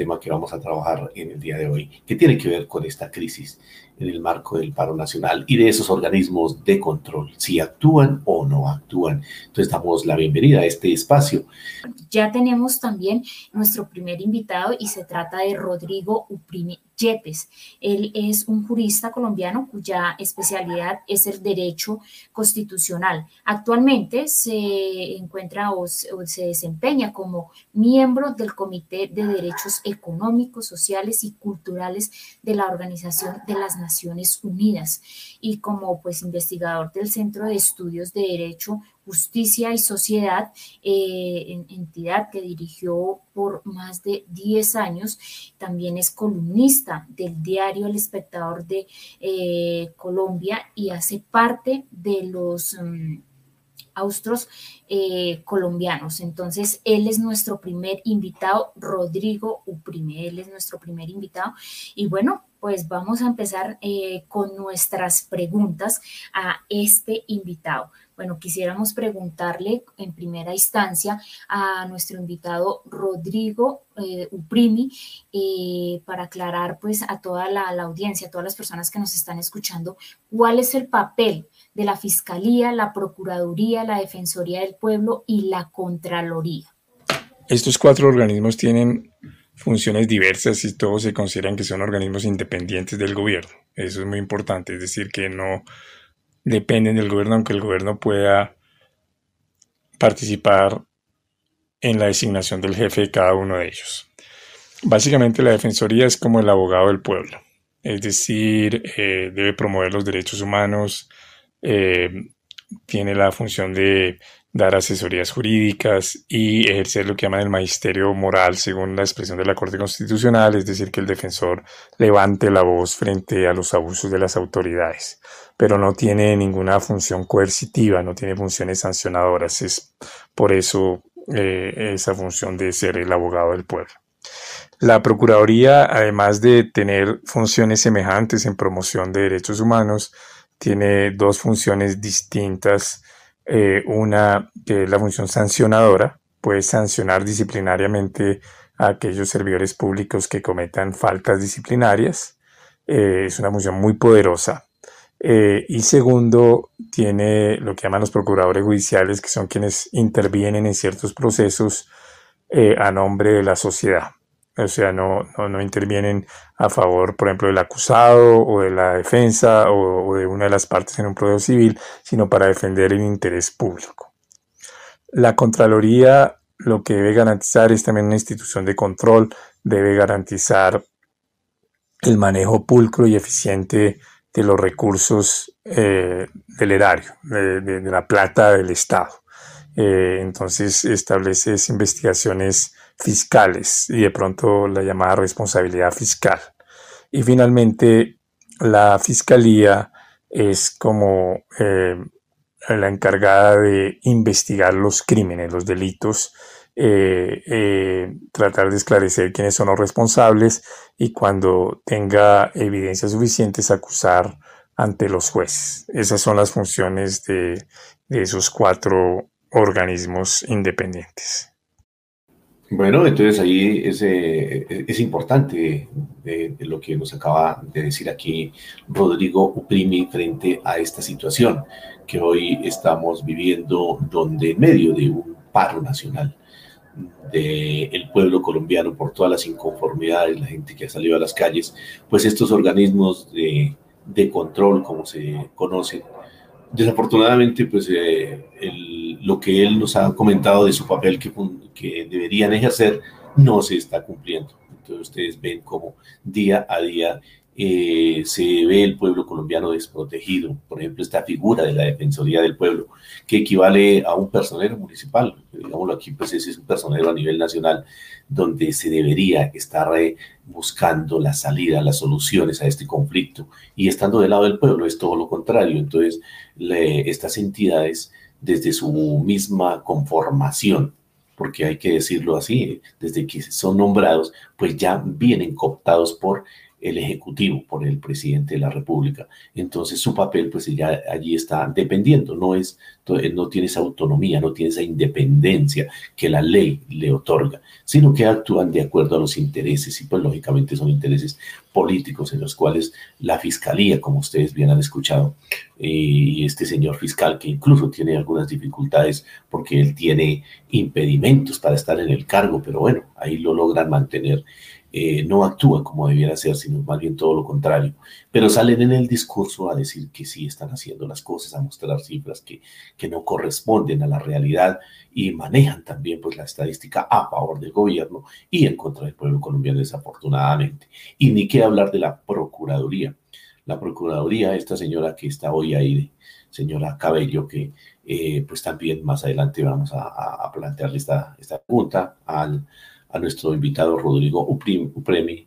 tema que vamos a trabajar en el día de hoy, que tiene que ver con esta crisis en el marco del paro nacional y de esos organismos de control, si actúan o no actúan. Entonces damos la bienvenida a este espacio. Ya tenemos también nuestro primer invitado y se trata de Rodrigo Uprimi Yepes. Él es un jurista colombiano cuya especialidad es el derecho constitucional. Actualmente se encuentra o se desempeña como miembro del Comité de Derechos Económicos, Sociales y Culturales de la Organización de las Naciones Unidas y como pues investigador del Centro de Estudios de Derecho Justicia y Sociedad, eh, entidad que dirigió por más de 10 años. También es columnista del diario El Espectador de eh, Colombia y hace parte de los... Mm, austros eh, colombianos. Entonces, él es nuestro primer invitado, Rodrigo Uprime, él es nuestro primer invitado. Y bueno, pues vamos a empezar con nuestras preguntas a este invitado. Bueno, quisiéramos preguntarle en primera instancia a nuestro invitado Rodrigo eh, Uprimi eh, para aclarar pues a toda la, audiencia, a todas las personas que nos están escuchando, cuál es el papel de la Fiscalía, la Procuraduría, la Defensoría del Pueblo y la Contraloría. Estos cuatro organismos tienen funciones diversas y todos se consideran que son organismos independientes del gobierno. Eso es muy importante, es decir, que no dependen del gobierno, aunque el gobierno pueda participar en la designación del jefe de cada uno de ellos. Básicamente la Defensoría es como el abogado del pueblo, es decir, eh, debe promover los derechos humanos, eh, tiene la función de dar asesorías jurídicas y ejercer lo que llaman el magisterio moral según la expresión de la Corte Constitucional, es decir, que el defensor levante la voz frente a los abusos de las autoridades, pero no tiene ninguna función coercitiva, no tiene funciones sancionadoras, es por eso eh, esa función de ser el abogado del pueblo. La Procuraduría, además de tener funciones semejantes en promoción de derechos humanos, tiene dos funciones distintas eh, una que es la función sancionadora, puede sancionar disciplinariamente a aquellos servidores públicos que cometan faltas disciplinarias. Eh, es una función muy poderosa. Eh, y segundo, tiene lo que llaman los procuradores judiciales, que son quienes intervienen en ciertos procesos a nombre de la sociedad. O sea, no, no, intervienen a favor, por ejemplo, del acusado o de la defensa o, de una de las partes en un proceso civil, sino para defender el interés público. La Contraloría lo que debe garantizar es también una institución de control, debe garantizar el manejo pulcro y eficiente de los recursos eh, del erario, de, la plata del Estado. Eh, entonces establece investigaciones fiscales y de pronto la llamada responsabilidad fiscal. Y finalmente, la fiscalía es como eh, la encargada de investigar los crímenes, los delitos, eh, eh, tratar de esclarecer quiénes son los responsables y cuando tenga evidencias suficientes acusar ante los jueces. Esas son las funciones de esos cuatro organismos independientes. Bueno, entonces ahí es, eh, es importante eh, lo que nos acaba de decir aquí Rodrigo Uprimi frente a esta situación que hoy estamos viviendo, donde en medio de un paro nacional del pueblo colombiano por todas las inconformidades, la gente que ha salido a las calles, pues estos organismos de, de control, como se conocen, desafortunadamente, pues eh, lo que él nos ha comentado de su papel que, que deberían ejercer no se está cumpliendo. Entonces ustedes ven cómo día a día eh, se ve el pueblo colombiano desprotegido. Por ejemplo, esta figura de la Defensoría del Pueblo, que equivale a un personero municipal. Digámoslo aquí, pues es un personero a nivel nacional, donde se debería estar eh, buscando la salida, las soluciones a este conflicto. Y estando del lado del pueblo es todo lo contrario. Entonces, estas entidades, desde su misma conformación, porque hay que decirlo así, desde que son nombrados, pues ya vienen cooptados por el Ejecutivo, por el presidente de la República. Entonces su papel pues ya allí está dependiendo, no es no tiene esa autonomía, no tiene esa independencia que la ley le otorga, sino que actúan de acuerdo a los intereses y pues lógicamente son intereses políticos en los cuales la fiscalía, como ustedes bien han escuchado, y este señor fiscal que incluso tiene algunas dificultades porque él tiene impedimentos para estar en el cargo, pero bueno, ahí lo logran mantener eh, no actúa como debiera ser, sino más bien todo lo contrario. Pero salen en el discurso a decir que sí están haciendo las cosas, a mostrar cifras que, que no corresponden a la realidad y manejan también pues la estadística a favor del gobierno y en contra del pueblo colombiano desafortunadamente. Y ni qué hablar de la Procuraduría. La Procuraduría, esta señora que está hoy ahí, señora Cabello, que eh, pues también más adelante vamos a, a plantearle esta, esta pregunta al a nuestro invitado Rodrigo Upremi,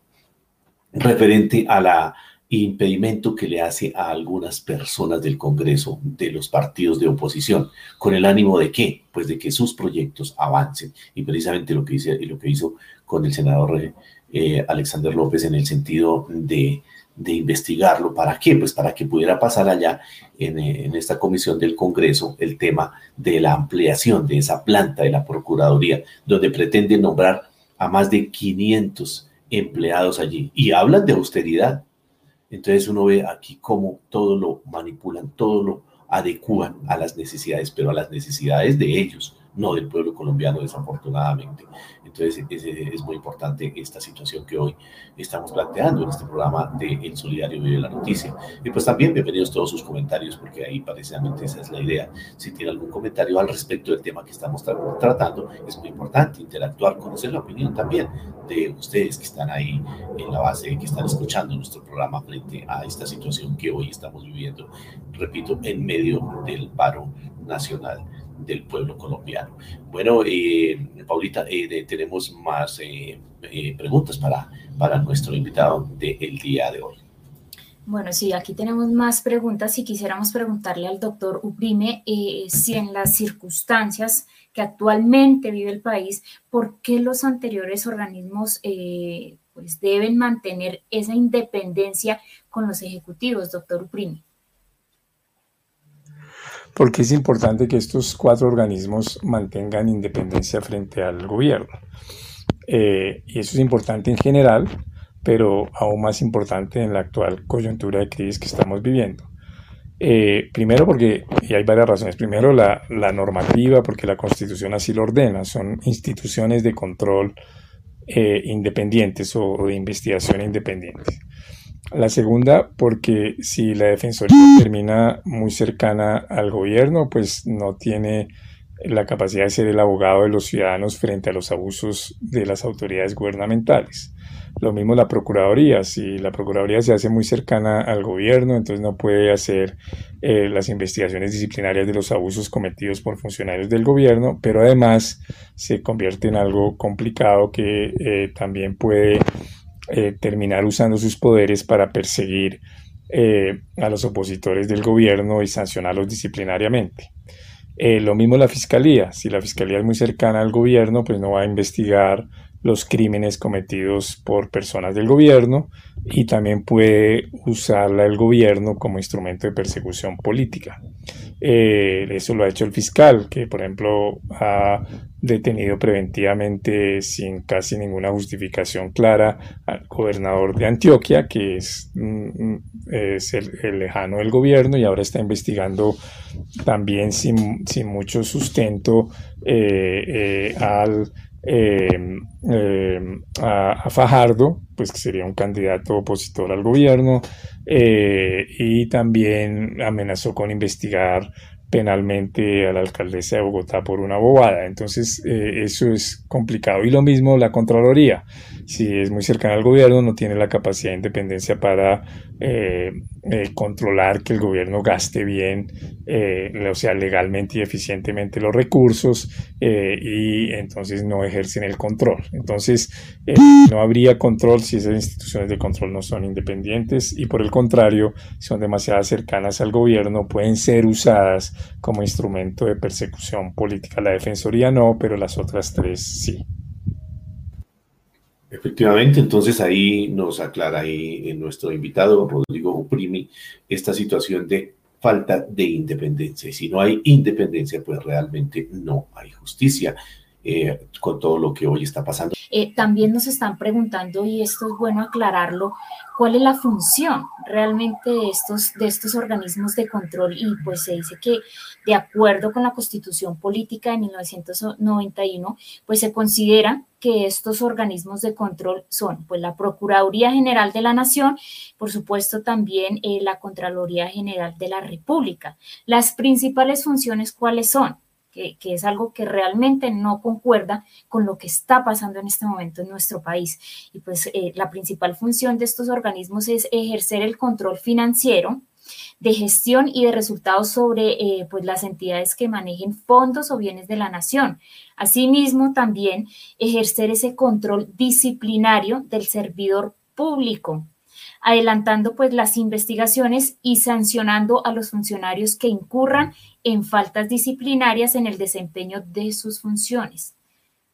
referente a la impedimento que le hace a algunas personas del Congreso de los partidos de oposición, con el ánimo de qué? Pues de que sus proyectos avancen. Y precisamente lo que, hice, lo que hizo con el senador eh, Alexander López en el sentido de, investigarlo. ¿Para qué? Pues para que pudiera pasar allá en, en, esta comisión del Congreso el tema de la ampliación de esa planta de la Procuraduría, donde pretende nombrar a más de 500 empleados allí y hablan de austeridad. Entonces uno ve aquí cómo todo lo manipulan, todo lo adecúan a las necesidades, pero a las necesidades de ellos, no del pueblo colombiano desafortunadamente. Entonces es, muy importante esta situación que hoy estamos planteando en este programa de El Solidario Vive la Noticia. Y pues también bienvenidos todos sus comentarios, porque ahí precisamente esa es la idea. Si tiene algún comentario al respecto del tema que estamos tratando, es muy importante interactuar, conocer la opinión también de ustedes que están ahí en la base, que están escuchando nuestro programa frente a esta situación que hoy estamos viviendo, repito, en medio del paro nacional del pueblo colombiano. Bueno, eh, Paulita, eh, tenemos más eh, preguntas para, para nuestro invitado del día de hoy. Bueno, sí, aquí tenemos más preguntas y quisiéramos preguntarle al doctor Uprime si en las circunstancias que actualmente vive el país, ¿por qué los anteriores organismos pues deben mantener esa independencia con los ejecutivos, doctor Uprime? Porque es importante que estos cuatro organismos mantengan independencia frente al gobierno. Eh, y eso es importante en general, pero aún más importante en la actual coyuntura de crisis que estamos viviendo. Eh, primero porque, y hay varias razones, primero la, normativa, porque la constitución así lo ordena, son instituciones de control eh, independientes o, o de investigación independientes. La segunda, porque si la Defensoría termina muy cercana al gobierno, pues no tiene la capacidad de ser el abogado de los ciudadanos frente a los abusos de las autoridades gubernamentales. Lo mismo la Procuraduría, si la Procuraduría se hace muy cercana al gobierno, entonces no puede hacer eh, las investigaciones disciplinarias de los abusos cometidos por funcionarios del gobierno, pero además se convierte en algo complicado que eh, también puede eh, terminar usando sus poderes para perseguir eh, a los opositores del gobierno y sancionarlos disciplinariamente. Eh, lo mismo la fiscalía. Si la fiscalía es muy cercana al gobierno, pues no va a investigar los crímenes cometidos por personas del gobierno y también puede usarla el gobierno como instrumento de persecución política. Eh, eso lo ha hecho el fiscal, que por ejemplo ha detenido preventivamente sin casi ninguna justificación clara al gobernador de Antioquia, que es, mm, mm, el, lejano del gobierno y ahora está investigando también sin, mucho sustento eh, eh, al Em, em, a, Fajardo, pues que sería un candidato opositor al gobierno, eh, y también amenazó con investigar penalmente a la alcaldesa de Bogotá por una bobada. Entonces, eh, eso es complicado. Y lo mismo la Contraloría si es muy cercana al gobierno, no tiene la capacidad de independencia para eh, eh, controlar que el gobierno gaste bien, eh, o sea, legalmente y eficientemente los recursos y entonces no ejercen el control. Entonces, no habría control si esas instituciones de control no son independientes y por el contrario, son demasiado cercanas al gobierno, pueden ser usadas como instrumento de persecución política. La Defensoría no, pero las otras tres sí. Efectivamente, entonces ahí nos aclara ahí nuestro invitado Rodrigo Uprimi esta situación de falta de independencia. Y si no hay independencia, pues realmente no hay justicia. Eh, con todo lo que hoy está pasando. Eh, también nos están preguntando, y esto es bueno aclararlo, cuál es la función realmente de estos, de estos organismos de control y pues se dice que de acuerdo con la constitución política de 1991 pues se considera que estos organismos de control son pues la Procuraduría General de la Nación, por supuesto también eh, la Contraloría General de la República. Las principales funciones cuáles son? Que, es algo que realmente no concuerda con lo que está pasando en este momento en nuestro país. Y pues eh, la principal función de estos organismos es ejercer el control financiero, de gestión y de resultados sobre eh, pues las entidades que manejen fondos o bienes de la nación. Asimismo, también ejercer ese control disciplinario del servidor público, adelantando pues las investigaciones y sancionando a los funcionarios que incurran en faltas disciplinarias en el desempeño de sus funciones.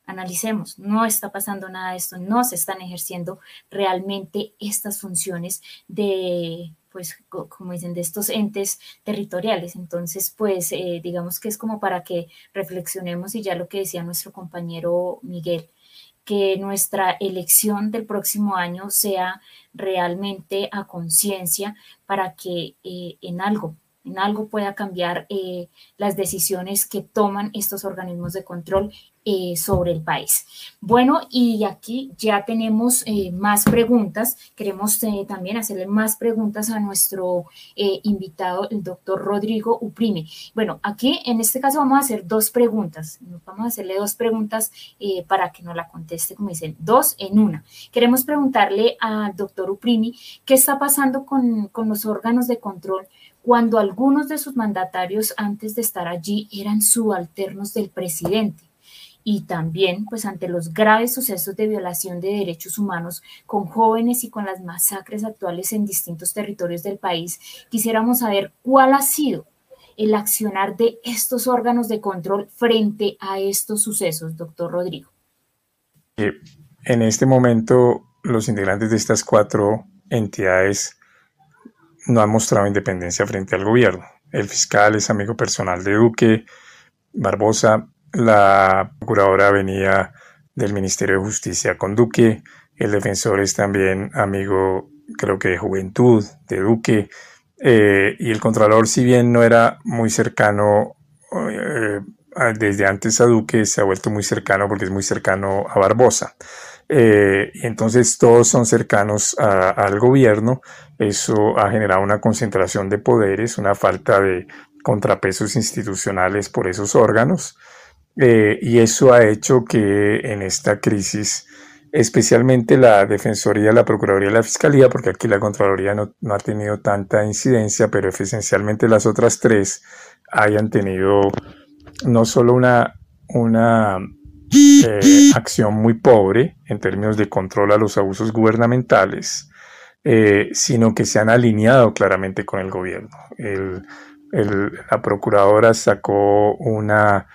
Analicemos, no está pasando nada de esto, no se están ejerciendo realmente estas funciones de, pues, como dicen, de estos entes territoriales. Entonces, pues, eh, digamos que es como para que reflexionemos y ya lo que decía nuestro compañero Miguel, que nuestra elección del próximo año sea realmente a conciencia para que eh, en algo, en algo pueda cambiar eh, las decisiones que toman estos organismos de control eh, sobre el país. Bueno, y aquí ya tenemos eh, más preguntas. Queremos también hacerle más preguntas a nuestro invitado, el doctor Rodrigo Uprime. Bueno, aquí en este caso vamos a hacer dos preguntas. Vamos a hacerle dos preguntas para que nos la conteste, como dicen, dos en una. Queremos preguntarle al doctor Uprimi qué está pasando con, con los órganos de control cuando algunos de sus mandatarios antes de estar allí eran subalternos del presidente y también pues ante los graves sucesos de violación de derechos humanos con jóvenes y con las masacres actuales en distintos territorios del país, quisiéramos saber cuál ha sido el accionar de estos órganos de control frente a estos sucesos, doctor Rodrigo. En este momento, los integrantes de estas cuatro entidades no han mostrado independencia frente al gobierno. El fiscal es amigo personal de Duque, Barbosa la procuradora venía del Ministerio de Justicia con Duque. El defensor es también amigo, creo que de juventud, de Duque. Eh, y el Contralor, si bien no era muy cercano eh, desde antes a Duque, se ha vuelto muy cercano porque es muy cercano a Barbosa. Eh, y entonces todos son cercanos al gobierno. Eso ha generado una concentración de poderes, una falta de contrapesos institucionales por esos órganos. Eh, y eso ha hecho que en esta crisis, especialmente la Defensoría, la Procuraduría y la Fiscalía, porque aquí la Contraloría no, ha tenido tanta incidencia, pero esencialmente las otras tres hayan tenido no solo una, una eh, acción muy pobre en términos de control a los abusos gubernamentales, eh, sino que se han alineado claramente con el gobierno. la procuradora sacó una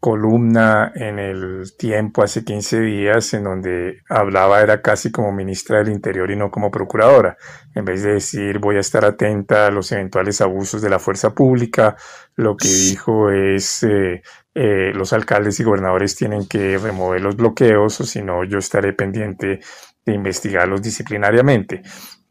columna en el tiempo hace 15 días en donde hablaba era casi como ministra del Interior y no como procuradora. En vez de decir voy a estar atenta a los eventuales abusos de la fuerza pública, lo que dijo es eh, eh, los alcaldes y gobernadores tienen que remover los bloqueos o si no yo estaré pendiente de investigarlos disciplinariamente.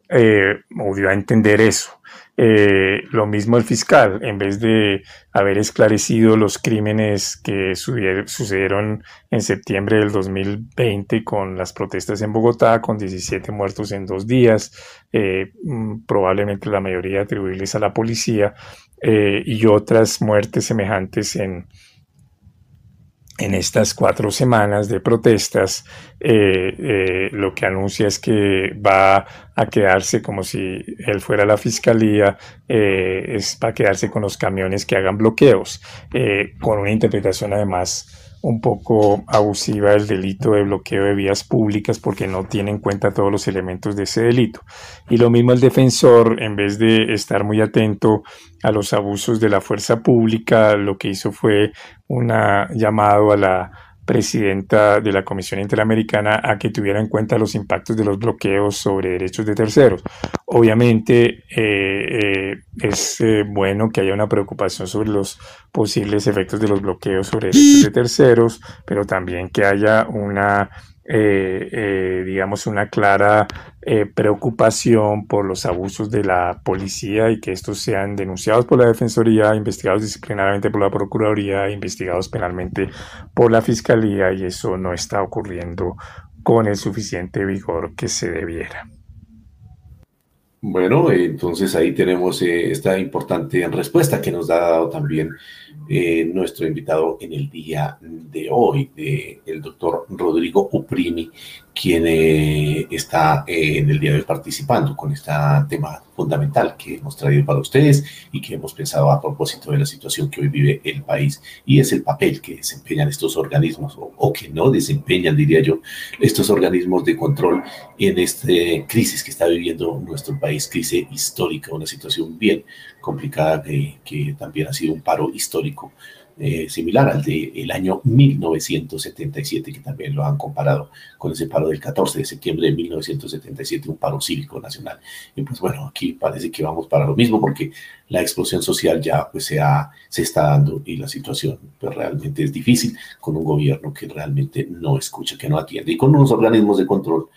Eh, o dio a entender eso. Eh, lo mismo el fiscal, en vez de haber esclarecido los crímenes que sucedieron en septiembre del 2020 con las protestas en Bogotá, con 17 muertos en dos días, eh, mm, probablemente la mayoría atribuibles a la policía, eh, y otras muertes semejantes en, en estas cuatro semanas de protestas, eh, eh, lo que anuncia es que va a quedarse como si él fuera la fiscalía, eh, es va a quedarse con los camiones que hagan bloqueos, con una interpretación además un poco abusiva del delito de bloqueo de vías públicas porque no tiene en cuenta todos los elementos de ese delito. Y lo mismo el defensor, en vez de estar muy atento a los abusos de la fuerza pública, lo que hizo fue un llamado a la presidenta de la Comisión Interamericana a que tuviera en cuenta los impactos de los bloqueos sobre derechos de terceros. Obviamente eh, eh, es eh, bueno que haya una preocupación sobre los posibles efectos de los bloqueos sobre derechos de terceros, pero también que haya una eh, eh, digamos, una clara eh, preocupación por los abusos de la policía y que estos sean denunciados por la Defensoría, investigados disciplinariamente por la Procuraduría, investigados penalmente por la Fiscalía y eso no está ocurriendo con el suficiente vigor que se debiera. Bueno, entonces ahí tenemos esta importante respuesta que nos ha dado también eh, nuestro invitado en el día de hoy, el doctor Rodrigo Uprimi, quien eh, está eh, en el día de hoy participando con este tema fundamental que hemos traído para ustedes y que hemos pensado a propósito de la situación que hoy vive el país. Y es el papel que desempeñan estos organismos o, que no desempeñan, diría yo, estos organismos de control en esta crisis que está viviendo nuestro país, crisis histórica, una situación bien complicada que, que también ha sido un paro histórico eh, similar al del año 1977, que también lo han comparado con ese paro del 14 de septiembre de 1977, un paro cívico nacional. Y pues bueno, aquí parece que vamos para lo mismo porque la explosión social ya pues se, ha, se está dando y la situación pues realmente es difícil con un gobierno que realmente no escucha, que no atiende y con unos organismos de control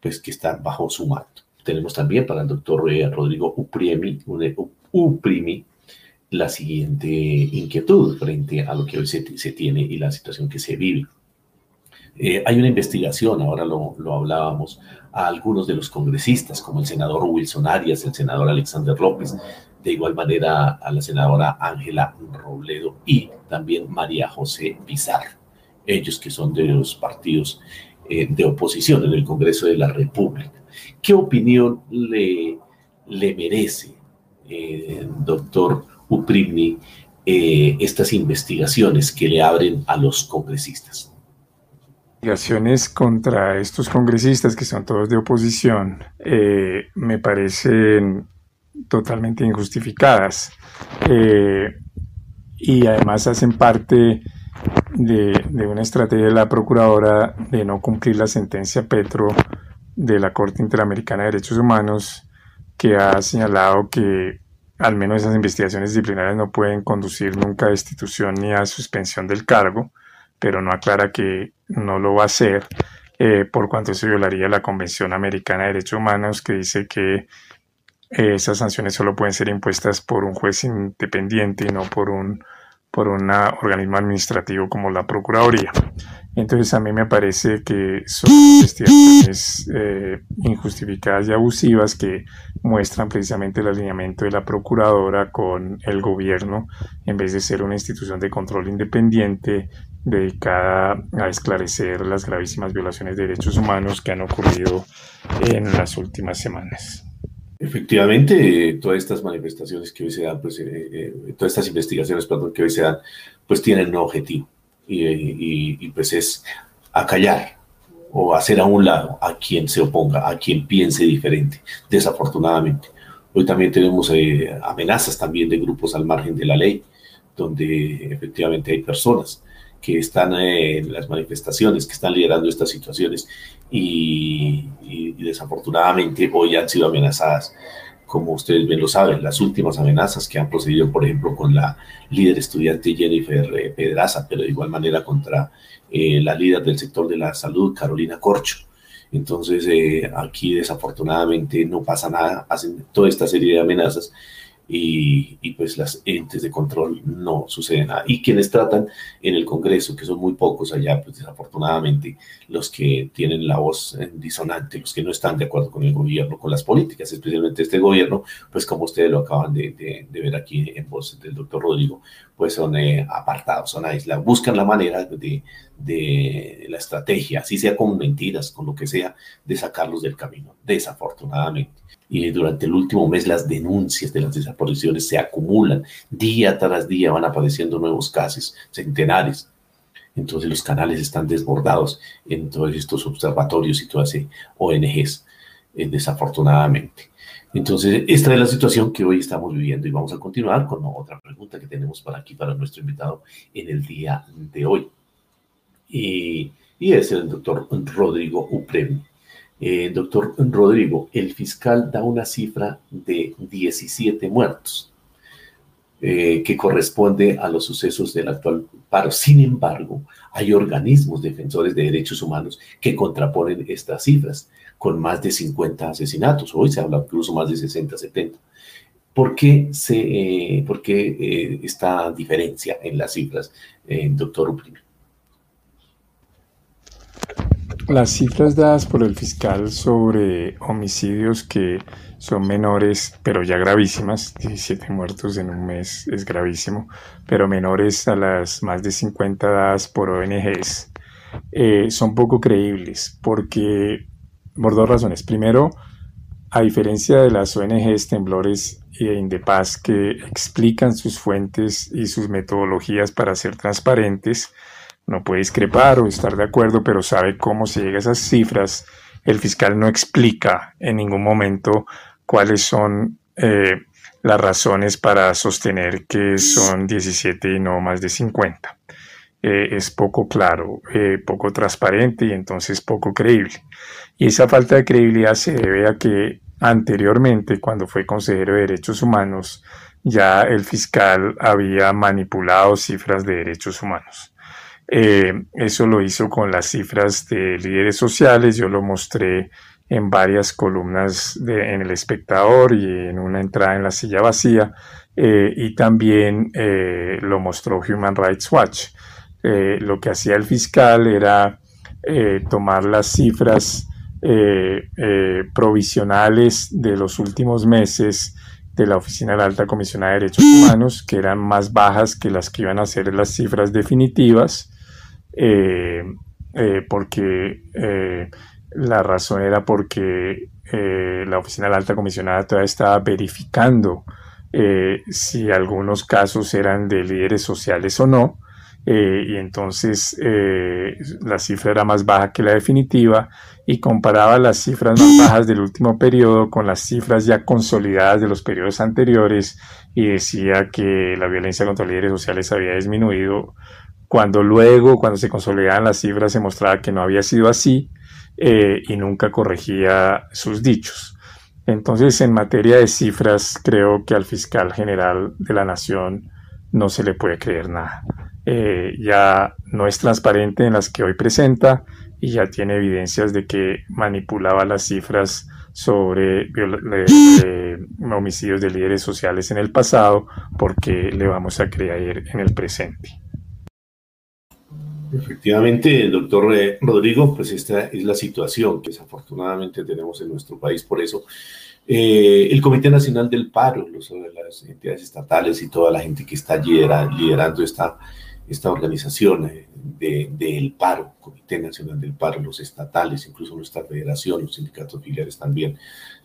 pues que están bajo su mando. Tenemos también para el doctor eh, Rodrigo Uprimi, Uprimi la siguiente inquietud frente a lo que hoy se, tiene y la situación que se vive. Eh, hay una investigación, ahora lo, lo, hablábamos, a algunos de los congresistas, como el senador Wilson Arias, el senador Alexander López, de igual manera a la senadora Ángela Robledo y también María José Pizarro, ellos que son de los partidos eh, de oposición en el Congreso de la República. ¿Qué opinión le, le merece, eh, doctor Uprimni eh, estas investigaciones que le abren a los congresistas? Investigaciones contra estos congresistas que son todos de oposición eh, me parecen totalmente injustificadas eh, y además hacen parte de, una estrategia de la Procuradora de no cumplir la sentencia Petro de la Corte Interamericana de Derechos Humanos que ha señalado que al menos esas investigaciones disciplinarias no pueden conducir nunca a destitución ni a suspensión del cargo, pero no aclara que no lo va a hacer eh, por cuanto se violaría la Convención Americana de Derechos Humanos que dice que eh, esas sanciones solo pueden ser impuestas por un juez independiente y no por un por un organismo administrativo como la Procuraduría. Entonces a mí me parece que son investigaciones eh, injustificadas y abusivas que muestran precisamente el alineamiento de la Procuradora con el gobierno en vez de ser una institución de control independiente dedicada a esclarecer las gravísimas violaciones de derechos humanos que han ocurrido en las últimas semanas. Efectivamente, todas estas manifestaciones que hoy se dan, pues, eh, eh, todas estas investigaciones, perdón, que hoy se dan, pues tienen un objetivo y, pues es acallar o hacer a un lado a quien se oponga, a quien piense diferente, desafortunadamente. Hoy también tenemos eh, amenazas también de grupos al margen de la ley, donde efectivamente hay personas que están en las manifestaciones, que están liderando estas situaciones y, desafortunadamente hoy han sido amenazadas. Como ustedes bien lo saben, las últimas amenazas que han procedido, por ejemplo, con la líder estudiante Jennifer eh, Pedraza, pero de igual manera contra eh, la líder del sector de la salud, Carolina Corcho. Entonces, eh, aquí desafortunadamente no pasa nada, hacen toda esta serie de amenazas y, pues las entes de control no suceden nada. Y quienes tratan en el Congreso, que son muy pocos allá, pues desafortunadamente los que tienen la voz disonante, los que no están de acuerdo con el gobierno, con las políticas, especialmente este gobierno, pues como ustedes lo acaban de, ver aquí en voz del doctor Rodrigo, pues son eh, apartados, son aislados, buscan la manera de, de la estrategia, así sea con mentiras, con lo que sea, de sacarlos del camino, desafortunadamente y durante el último mes las denuncias de las desapariciones se acumulan, día tras día van apareciendo nuevos casos, centenares. Entonces los canales están desbordados en todos estos observatorios y todas esas ONGs, eh, desafortunadamente. Entonces, esta es la situación que hoy estamos viviendo y vamos a continuar con otra pregunta que tenemos para aquí, para nuestro invitado en el día de hoy. y, es el doctor Rodrigo Upremi. Eh, doctor Rodrigo, el fiscal da una cifra de 17 muertos, eh, que corresponde a los sucesos del actual paro. Sin embargo, hay organismos defensores de derechos humanos que contraponen estas cifras, con más de 50 asesinatos. Hoy se habla incluso más de 60, 70. ¿Por qué, se, eh, por qué esta diferencia en las cifras, doctor Upremi? Las cifras dadas por el fiscal sobre homicidios que son menores, pero ya gravísimas, 17 muertos en un mes es gravísimo, pero menores a las más de 50 dadas por ONGs, eh, son poco creíbles porque, por dos razones. Primero, a diferencia de las ONGs Temblores e Indepaz que explican sus fuentes y sus metodologías para ser transparentes, no puede discrepar o estar de acuerdo, pero sabe cómo se llega a esas cifras. El fiscal no explica en ningún momento cuáles son eh, las razones para sostener que son 17 y no más de 50. Eh, es poco claro, eh, poco transparente y entonces poco creíble. Y esa falta de credibilidad se debe a que anteriormente, cuando fue consejero de Derechos Humanos, ya el fiscal había manipulado cifras de derechos humanos. Eh, eso lo hizo con las cifras de líderes sociales, yo lo mostré en varias columnas en El Espectador y en una entrada en la silla vacía, eh, y también eh, lo mostró Human Rights Watch. lo que hacía el fiscal era tomar las cifras provisionales de los últimos meses de la Oficina de la Alta Comisionada de Derechos Humanos, que eran más bajas que las que iban a ser las cifras definitivas, eh, eh, porque eh, la razón era porque la Oficina de la Alta Comisionada todavía estaba verificando si algunos casos eran de líderes sociales o no. y entonces la cifra era más baja que la definitiva y comparaba las cifras más bajas del último periodo con las cifras ya consolidadas de los periodos anteriores y decía que la violencia contra líderes sociales había disminuido cuando luego, cuando se consolidaban las cifras, se mostraba que no había sido así eh, y nunca corregía sus dichos. Entonces, en materia de cifras, creo que al fiscal general de la Nación no se le puede creer nada. Eh, ya no es transparente en las que hoy presenta y ya tiene evidencias de que manipulaba las cifras sobre homicidios de líderes sociales en el pasado porque le vamos a creer en el presente. Efectivamente, doctor eh, Rodrigo, pues esta es la situación que desafortunadamente tenemos en nuestro país. Por eso, eh, el Comité Nacional del Paro, los, las entidades estatales y toda la gente que está liderando esta, esta organización eh, del paro, Comité Nacional del Paro, los estatales, incluso nuestra federación, los sindicatos filiales también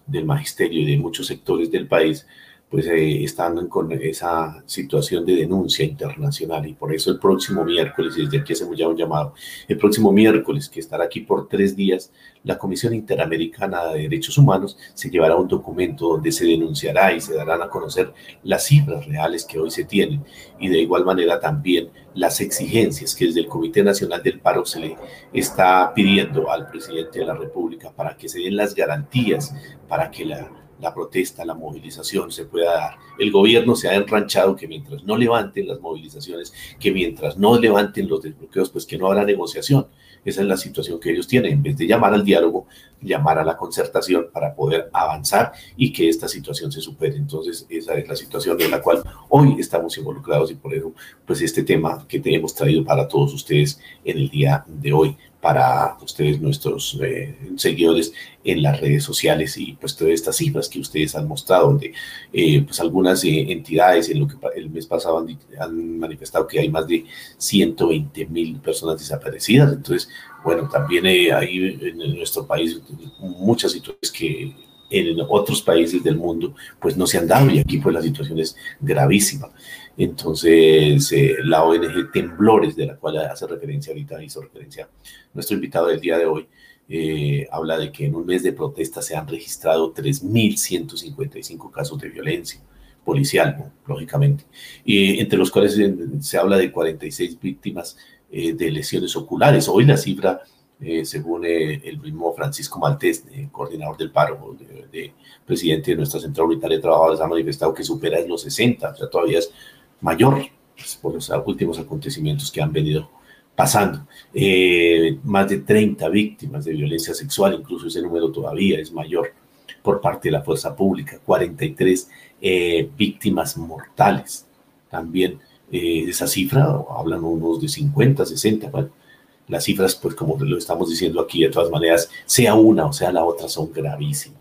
del magisterio y de muchos sectores del país, pues eh, con esa situación de denuncia internacional y por eso el próximo miércoles, desde aquí hacemos ya un llamado, el próximo miércoles que estará aquí por tres días, la Comisión Interamericana de Derechos Humanos se llevará un documento donde se denunciará y se darán a conocer las cifras reales que hoy se tienen y de igual manera también las exigencias que desde el Comité Nacional del Paro se le está pidiendo al presidente de la República para que se den las garantías para que la la protesta, la movilización se pueda dar. El gobierno se ha enranchado que mientras no levanten las movilizaciones, que mientras no levanten los desbloqueos, pues que no habrá negociación. Esa es la situación que ellos tienen. En vez de llamar al diálogo, llamar a la concertación para poder avanzar y que esta situación se supere. Entonces, esa es la situación en la cual hoy estamos involucrados y por eso, pues este tema que te hemos traído para todos ustedes en el día de hoy para ustedes, nuestros eh, seguidores en las redes sociales y pues todas estas cifras que ustedes han mostrado, donde eh, pues algunas eh, entidades en lo que el mes pasado han, manifestado que hay más de 120 mil personas desaparecidas. Entonces, bueno, también hay en nuestro país muchas situaciones que en otros países del mundo pues no se han dado y aquí pues la situación es gravísima. Entonces, eh, la ONG Temblores, de la cual hace referencia ahorita, hizo referencia nuestro invitado del día de hoy, eh, habla de que en un mes de protesta se han registrado 3.155 casos de violencia policial, lógicamente, y entre los cuales se, habla de 46 víctimas de lesiones oculares. Hoy la cifra, según el mismo Francisco Maltés, coordinador del paro, de, presidente de nuestra Central Unitaria de Trabajadores, ha manifestado que supera los 60, o sea, todavía es mayor pues, por los últimos acontecimientos que han venido pasando. Eh, más de 30 víctimas de violencia sexual, incluso ese número todavía es mayor por parte de la fuerza pública, 43 eh, víctimas mortales. También eh, esa cifra, hablan unos de 50, 60, bueno, las cifras, pues como lo estamos diciendo aquí, de todas maneras, sea una o sea la otra, son gravísimas.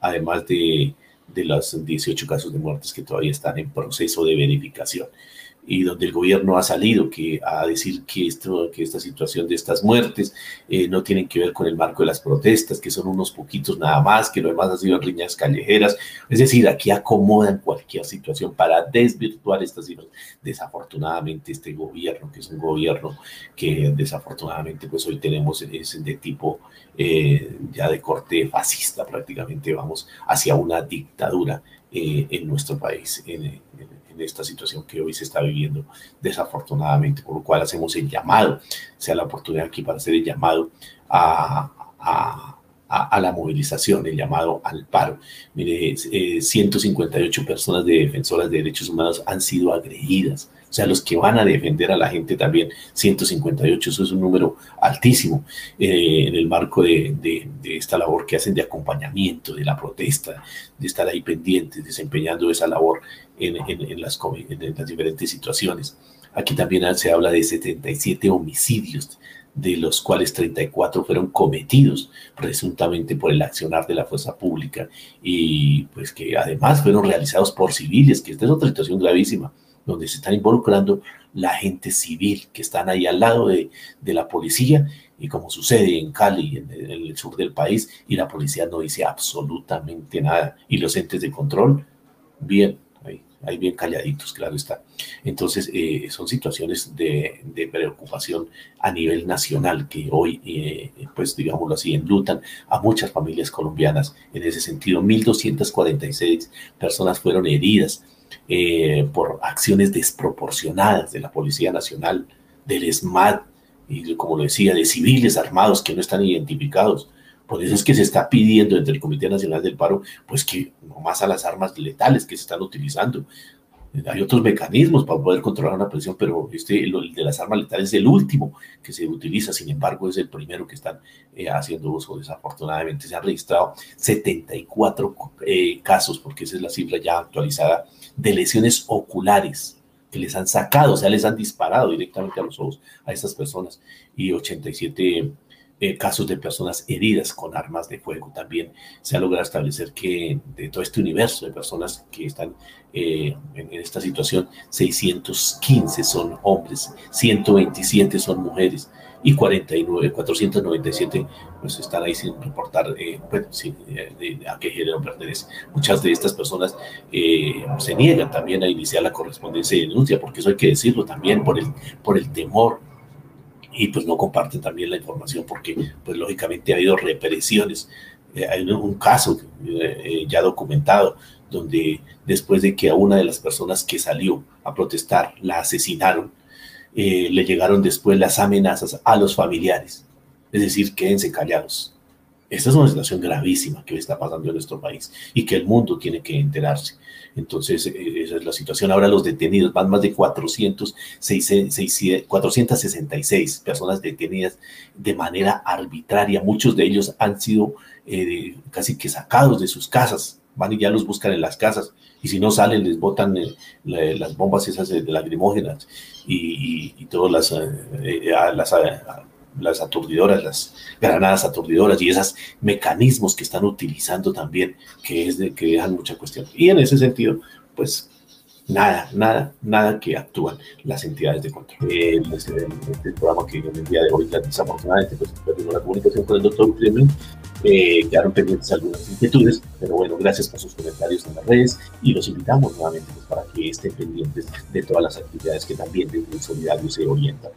Además de, de los 18 casos de muertes que todavía están en proceso de verificación y donde el gobierno ha salido que, a decir que, esto, que esta situación de estas muertes eh, no tienen que ver con el marco de las protestas, que son unos poquitos nada más, que lo demás ha sido riñas callejeras. Es decir, aquí acomodan cualquier situación para desvirtuar estas cifras. Desafortunadamente este gobierno, que es un gobierno que desafortunadamente pues hoy tenemos es de tipo eh, ya de corte fascista prácticamente, vamos hacia una dictadura eh, en nuestro país. En, en esta situación que hoy se está viviendo desafortunadamente, por lo cual hacemos el llamado, sea la oportunidad aquí para hacer el llamado a, la movilización, el llamado al paro. Mire, 158 eh, personas de defensoras de derechos humanos han sido agredidas sea, los que van a defender a la gente también, 158, eso es un número altísimo eh, en el marco de, esta labor que hacen de acompañamiento, de la protesta, de estar ahí pendientes, desempeñando esa labor en, en, las, en las diferentes situaciones. Aquí también se habla de 77 homicidios, de los cuales 34 fueron cometidos presuntamente por el accionar de la fuerza pública y pues que además fueron realizados por civiles, que esta es otra situación gravísima donde se están involucrando la gente civil que están ahí al lado de, la policía y como sucede en Cali, en, el sur del país, y la policía no dice absolutamente nada. Y los entes de control, bien, ahí, bien calladitos, claro está. Entonces, eh, son situaciones de, preocupación a nivel nacional que hoy, eh, pues digámoslo así, enlutan a muchas familias colombianas. En ese sentido, 1.246 personas fueron heridas eh, por acciones desproporcionadas de la Policía Nacional, del ESMAD, y como lo decía, de civiles armados que no están identificados. Por eso es que se está pidiendo entre el Comité Nacional del Paro, pues que no más a las armas letales que se están utilizando. Hay otros mecanismos para poder controlar una presión, pero este, el, de las armas letales es el último que se utiliza, sin embargo, es el primero que están eh, haciendo uso. Desafortunadamente se han registrado 74 eh, casos, porque esa es la cifra ya actualizada de lesiones oculares que les han sacado, o sea, les han disparado directamente a los ojos a estas personas y 87 eh, casos de personas heridas con armas de fuego. También se ha logrado establecer que de todo este universo de personas que están eh, en, esta situación, 615 son hombres, 127 son mujeres y 49, 497 pues están ahí sin reportar eh, bueno, a qué género pertenece. Muchas de estas personas se niegan también a iniciar la correspondencia de denuncia, porque eso hay que decirlo también por el, por el temor y pues no comparten también la información porque pues lógicamente ha habido represiones. Eh, hay un caso eh, eh, ya documentado donde después de que a una de las personas que salió a protestar la asesinaron, le llegaron después las amenazas a los familiares. Es decir, quédense callados. Esta es una situación gravísima que está pasando en nuestro país y que el mundo tiene que enterarse. Entonces, eh, esa es la situación. Ahora los detenidos, van más de 400, 466 personas detenidas de manera arbitraria. Muchos de ellos han sido eh, casi que sacados de sus casas. Van y ya los buscan en las casas. Y si no salen, les botan eh, las bombas esas lacrimógenas y, y, todas las las aturdidoras, las granadas aturdidoras y esos mecanismos que están utilizando también, que es de que dejan mucha cuestión. Y en ese sentido, pues nada, nada, nada que actúan las entidades de control. En este, este, programa que en el día de hoy, desafortunadamente, pues perdimos la comunicación con el doctor Clemente, eh, quedaron pendientes algunas inquietudes, pero bueno, gracias por sus comentarios en las redes y los invitamos nuevamente pues, para que estén pendientes de todas las actividades que también desde el Solidario se orientan.